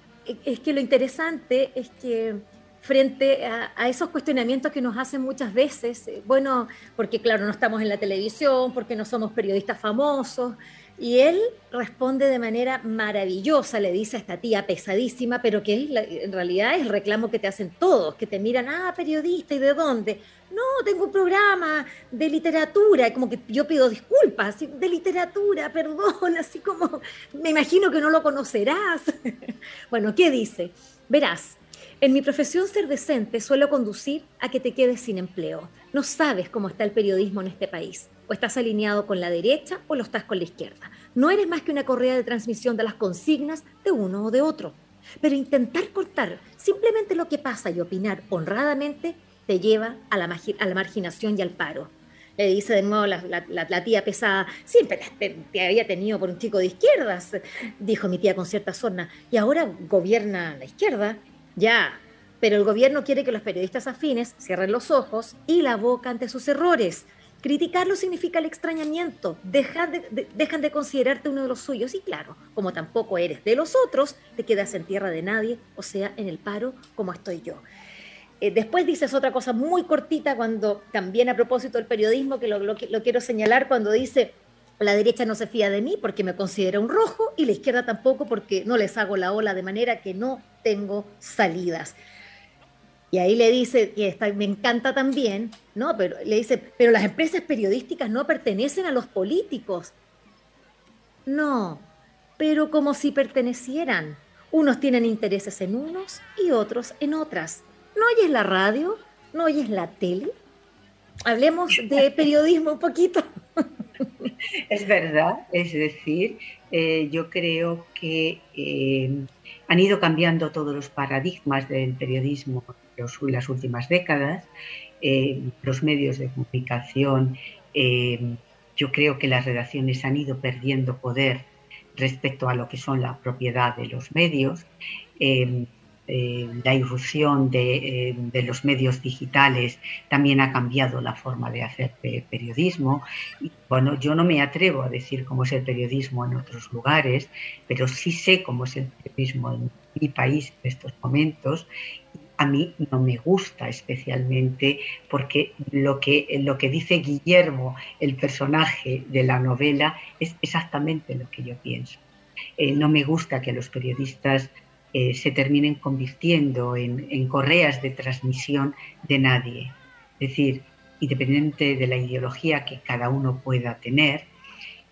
es que lo interesante es que frente a, a, esos cuestionamientos que nos hacen muchas veces, bueno, porque claro, no estamos en la televisión, porque no somos periodistas famosos, y él responde de manera maravillosa, le dice a esta tía pesadísima, pero que en realidad es el reclamo que te hacen todos, que te miran, ah, periodista, ¿y de dónde? No, tengo un programa de literatura, como que yo pido disculpas, de literatura, perdón, así como, me imagino que no lo conocerás. bueno, ¿qué dice? Verás, En mi profesión ser decente suelo conducir a que te quedes sin empleo. No sabes cómo está el periodismo en este país. O estás alineado con la derecha o lo estás con la izquierda. No eres más que una correa de transmisión de las consignas de uno o de otro. Pero intentar cortar simplemente lo que pasa y opinar honradamente te lleva a la, marginación y al paro. Le dice de nuevo la, tía pesada, siempre te, había tenido por un chico de izquierdas, dijo mi tía con cierta sorna, y ahora gobierna la izquierda. Ya, pero el gobierno quiere que los periodistas afines cierren los ojos y la boca ante sus errores. Criticarlo significa el extrañamiento, dejan de, dejan de considerarte uno de los suyos y claro, como tampoco eres de los otros, te quedas en tierra de nadie, o sea, en el paro como estoy yo. Eh, después dices otra cosa muy cortita cuando, también a propósito del periodismo, que lo, lo, quiero señalar, cuando dice, la derecha no se fía de mí porque me considera un rojo y la izquierda tampoco porque no les hago la ola de manera que no tengo salidas. Y ahí le dice, y está, me encanta también, ¿no? Pero le dice, pero las empresas periodísticas no pertenecen a los políticos. No, pero como si pertenecieran. Unos tienen intereses en unos y otros en otras. ¿No oyes la radio? ¿No oyes la tele? Hablemos de periodismo un poquito. Es verdad, es decir, eh, yo creo que eh, han ido cambiando todos los paradigmas del periodismo en las últimas décadas, eh, los medios de comunicación, yo creo que las redacciones han ido perdiendo poder respecto a lo que son la propiedad de los medios. Eh, la irrupción eh, de, los medios digitales también ha cambiado la forma de hacer periodismo. Y, bueno, yo no me atrevo a decir cómo es el periodismo en otros lugares, pero sí sé cómo es el periodismo en mi país en estos momentos. A mí no me gusta especialmente porque lo que, lo que dice Guillermo, el personaje de la novela, es exactamente lo que yo pienso. Eh, no me gusta que los periodistas eh, se terminen convirtiendo en, correas de transmisión de nadie. Es decir, independiente de la ideología que cada uno pueda tener,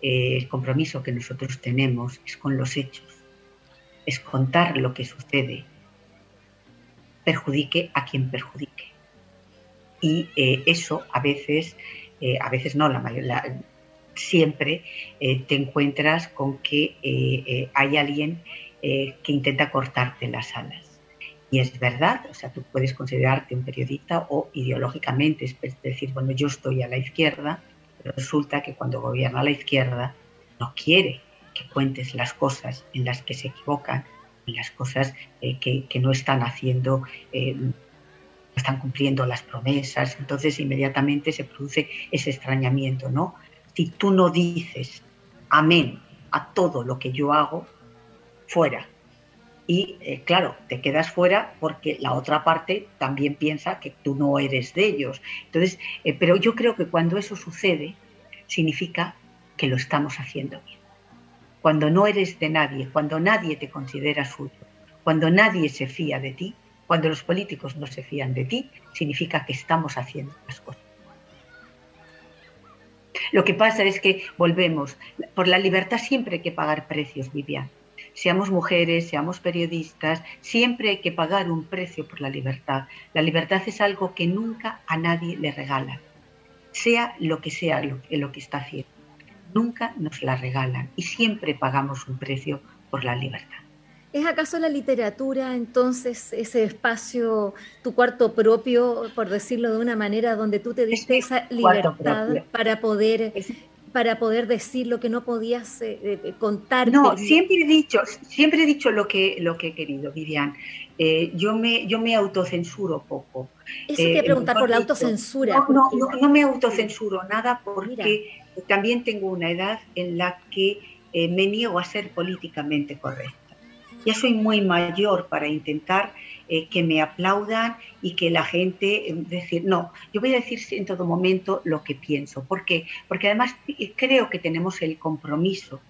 eh, el compromiso que nosotros tenemos es con los hechos, es contar lo que sucede, perjudique a quien perjudique. Y eh, eso a veces, a veces no, la siempre te encuentras con que hay alguien eh, que intenta cortarte las alas. Y es verdad, o sea, tú puedes considerarte un periodista o ideológicamente, decir, bueno, yo estoy a la izquierda, pero resulta que cuando gobierna la izquierda no quiere que cuentes las cosas en las que se equivocan, las cosas eh, que, no están haciendo, eh, no están cumpliendo las promesas, entonces inmediatamente se produce ese extrañamiento, ¿no? Si tú no dices amén a todo lo que yo hago, fuera. Y eh, claro, te quedas fuera porque la otra parte también piensa que tú no eres de ellos. Entonces, pero yo creo que cuando eso sucede, significa que lo estamos haciendo bien. Cuando no eres de nadie, cuando nadie te considera suyo, cuando nadie se fía de ti, cuando los políticos no se fían de ti, significa que estamos haciendo las cosas. Lo que pasa es que volvemos, por la libertad siempre hay que pagar precios, Vivian seamos mujeres, seamos periodistas, siempre hay que pagar un precio por la libertad. La libertad es algo que nunca a nadie le regala, sea lo que sea lo, que está haciendo. Nunca nos la regalan y siempre pagamos un precio por la libertad. ¿Es acaso la literatura entonces ese espacio, tu cuarto propio, por decirlo de una manera, donde tú te diste esa libertad para poder para poder decir lo que no podías eh, eh, contar. No, siempre he dicho, siempre he dicho lo que, lo que he querido, Vivian. Eh, yo, me, yo me autocensuro poco. Eso te preguntar por la autocensura. No, no, no, me autocensuro nada porque también tengo una edad en la que me niego a ser políticamente correcta. Ya soy muy mayor para intentar eh, que me aplaudan y que la gente eh, decir, no, yo voy a decir en todo momento lo que pienso. ¿Por qué? Porque además creo que tenemos el compromiso,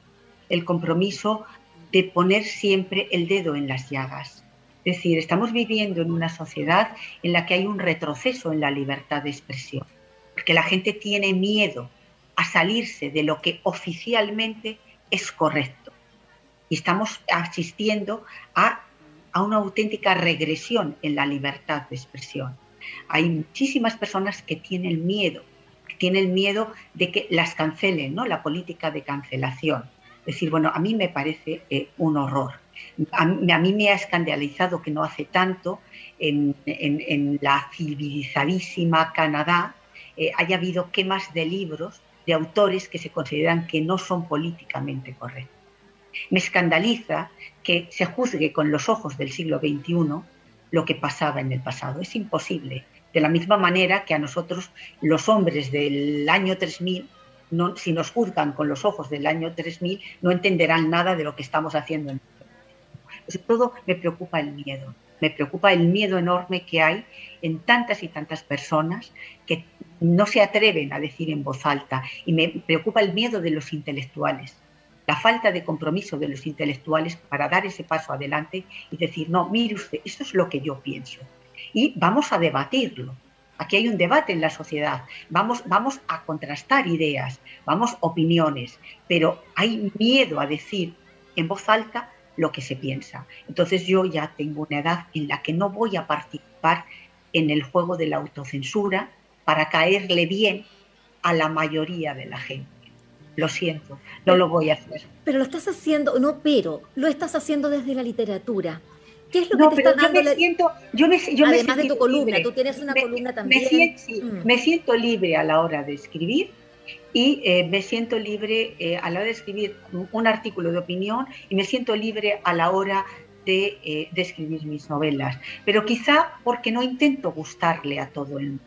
el compromiso de poner siempre el dedo en las llagas. Es decir, estamos viviendo en una sociedad en la que hay un retroceso en la libertad de expresión, porque la gente tiene miedo a salirse de lo que oficialmente es correcto. Y estamos asistiendo a a una auténtica regresión en la libertad de expresión. Hay muchísimas personas que tienen miedo, que tienen miedo de que las cancelen, ¿no? La política de cancelación. Es decir, bueno, a mí me parece eh, un horror. A, mí me ha escandalizado que no hace tanto en, la civilizadísima Canadá eh, haya habido quemas de libros de autores que se consideran que no son políticamente correctos. Me escandaliza que se juzgue con los ojos del siglo XXI lo que pasaba en el pasado. Es imposible. De la misma manera que a nosotros, los hombres del año 3000, si nos juzgan con los ojos del año 3000, no entenderán nada de lo que estamos haciendo. En Sobre todo me preocupa el miedo. Me preocupa el miedo enorme que hay en tantas y tantas personas que no se atreven a decir en voz alta. Y me preocupa el miedo de los intelectuales la falta de compromiso de los intelectuales para dar ese paso adelante y decir, no, mire usted, esto es lo que yo pienso. Y vamos a debatirlo. Aquí hay un debate en la sociedad. Vamos, vamos a contrastar ideas, vamos opiniones, pero hay miedo a decir en voz alta lo que se piensa. Entonces yo ya tengo una edad en la que no voy a participar en el juego de la autocensura para caerle bien a la mayoría de la gente lo siento, no lo voy a hacer. Pero lo estás haciendo, no, pero lo estás haciendo desde la literatura. ¿Qué es lo no, que te está dando? Me siento, yo me, yo Además de tu columna, tú tienes una columna también. Mm. Me siento, libre a la hora de escribir y eh, me siento libre eh, a la hora de escribir un artículo de opinión y me siento libre a la hora de, eh, de escribir mis novelas. Pero quizá porque no intento gustarle a todo el mundo.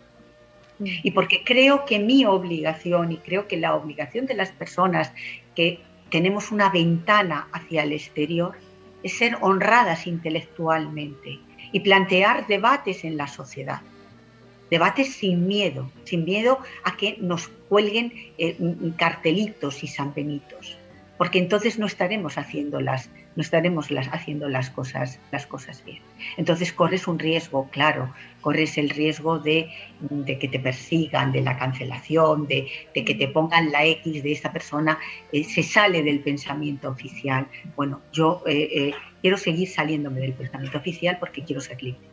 Y porque creo que mi obligación y creo que la obligación de las personas que tenemos una ventana hacia el exterior es ser honradas intelectualmente y plantear debates en la sociedad. Debates sin miedo, sin miedo a que nos cuelguen eh, cartelitos y sanbenitos, porque entonces no estaremos haciéndolas no estaremos las, haciendo las cosas, las cosas bien. Entonces corres un riesgo, claro, corres el riesgo de, que te persigan, de la cancelación, de, que te pongan la X de esta persona, eh, se sale del pensamiento oficial. Bueno, yo eh, quiero seguir saliéndome del pensamiento oficial porque quiero ser libre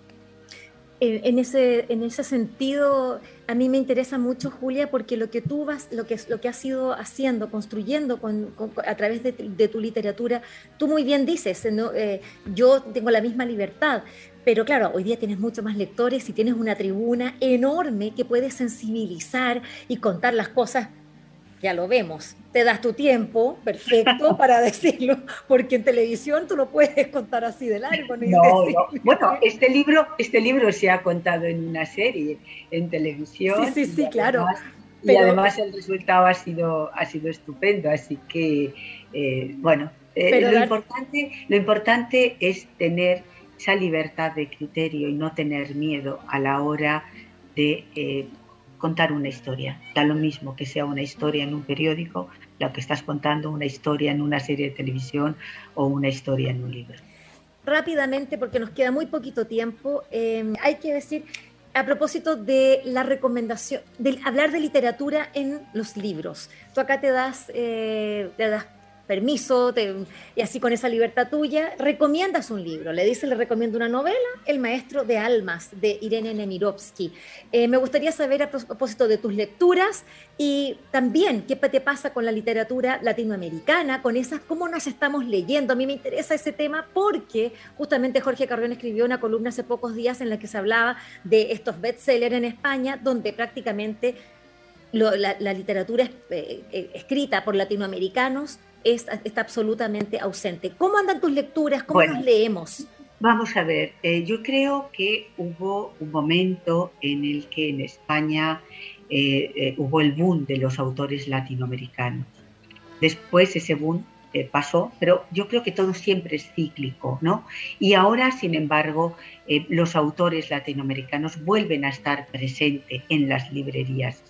en, ese, en ese sentido, a mí me interesa mucho, Julia, porque lo que tú vas, lo que, lo que has ido haciendo, construyendo con, a través de, tu literatura, tú muy bien dices, ¿no? Eh, yo tengo la misma libertad, pero claro, hoy día tienes muchos más lectores y tienes una tribuna enorme que puede sensibilizar y contar las cosas ya lo vemos. Te das tu tiempo, perfecto, para decirlo, porque en televisión tú lo puedes contar así de largo. No, Bueno, este libro, este libro se ha contado en una serie, en televisión. Sí, sí, sí, claro. Y además el resultado ha sido, ha sido estupendo, así que, eh, bueno, eh, lo, importante, lo importante es tener esa libertad de criterio y no tener miedo a la hora de eh, contar una historia. Da lo mismo que sea una historia en un periódico, lo que estás contando, una historia en una serie de televisión o una historia en un libro. Rápidamente, porque nos queda muy poquito tiempo, eh, hay que decir, a propósito de la recomendación, de hablar de literatura en los libros. Tú acá te das, eh, te das permiso, y así con esa libertad tuya, recomiendas un libro. Le dice, le recomiendo una novela, El maestro de almas, de Irene Nemirovsky. Eh, me gustaría saber a propósito de tus lecturas y también qué te pasa con la literatura latinoamericana, con esas, cómo nos estamos leyendo. A mí me interesa ese tema porque justamente Jorge Carrión escribió una columna hace pocos días en la que se hablaba de estos bestsellers en España, donde prácticamente la, literatura eh, eh, escrita por latinoamericanos está absolutamente ausente. ¿Cómo andan tus lecturas? ¿Cómo nos leemos? Vamos a ver, eh, yo creo que hubo un momento en el que en España eh, eh, hubo el boom de los autores latinoamericanos. Después ese boom pasó, pero yo creo que todo siempre es cíclico, ¿no? Y ahora, sin embargo, los autores latinoamericanos vuelven a estar presentes en las librerías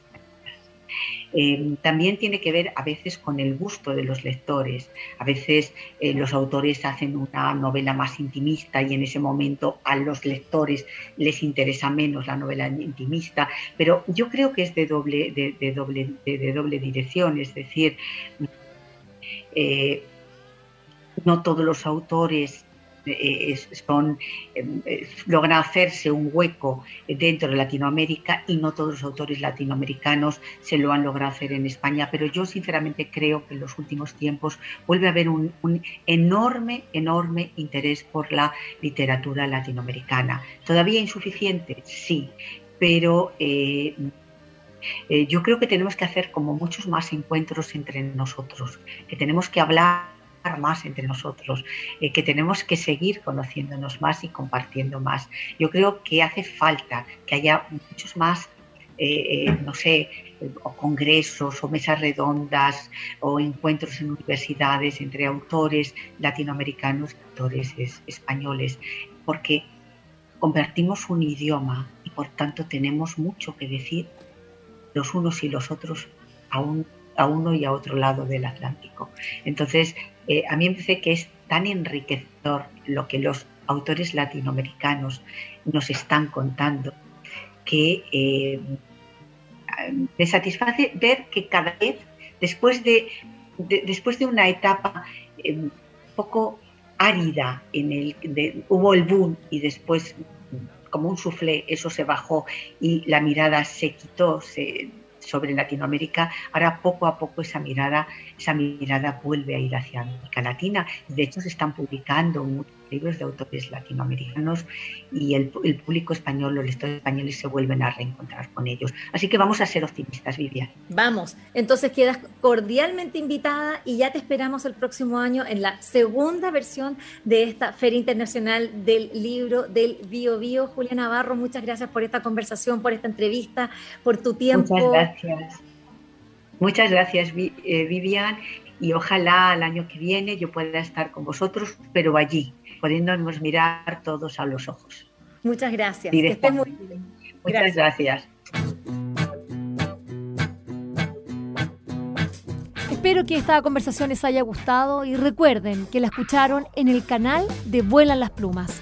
Em, también tiene que ver a veces con el gusto de los lectores. A veces eh, los autores hacen una novela más intimista y en ese momento a los lectores les interesa menos la novela intimista, pero yo creo que es de doble, de, doble, de, doble dirección, es decir, eh, no todos los autores eh, son, eh, logran hacerse un hueco dentro de Latinoamérica y no todos los autores latinoamericanos se lo han logrado hacer en España, pero yo sinceramente creo que en los últimos tiempos vuelve a haber un, enorme, enorme interés por la literatura latinoamericana. ¿Todavía insuficiente? Sí, pero... yo creo que tenemos que hacer como muchos más encuentros entre nosotros, que tenemos que hablar más entre nosotros, eh, que tenemos que seguir conociéndonos más y compartiendo más. Yo creo que hace falta que haya muchos más, eh, eh, no sé, o congresos o mesas redondas o encuentros en universidades entre autores latinoamericanos y autores españoles, porque compartimos un idioma y por tanto tenemos mucho que decir los unos y los otros a, a uno y a otro lado del Atlántico. Entonces, eh, a mí me parece que es tan enriquecedor lo que los autores latinoamericanos nos están contando que eh, me satisface ver que cada vez, después de, después de una etapa eh, un poco árida, hubo el boom y después como un suflé eso se bajó y la mirada se quitó, se sobre Latinoamérica, ahora poco a poco esa mirada, esa mirada vuelve a ir hacia América Latina. De hecho, se están publicando libros de autores latinoamericanos y el, público español, los lectores españoles se vuelven a reencontrar con ellos. Así que vamos a ser optimistas, Vivian. Vamos, entonces quedas cordialmente invitada y ya te esperamos el próximo año en la segunda versión de esta Feria Internacional del Libro del Bio Bio. Julia Navarro, muchas gracias por esta conversación, por esta entrevista, por tu tiempo. Muchas gracias. Muchas gracias, eh, Vivian, y ojalá el año que viene yo pueda estar con vosotros, pero allí, pudiéndonos mirar todos a los ojos. Muchas gracias. muy Muchas gracias. Espero que esta conversación les haya gustado y recuerden que la escucharon en el canal de Vuelan las Plumas.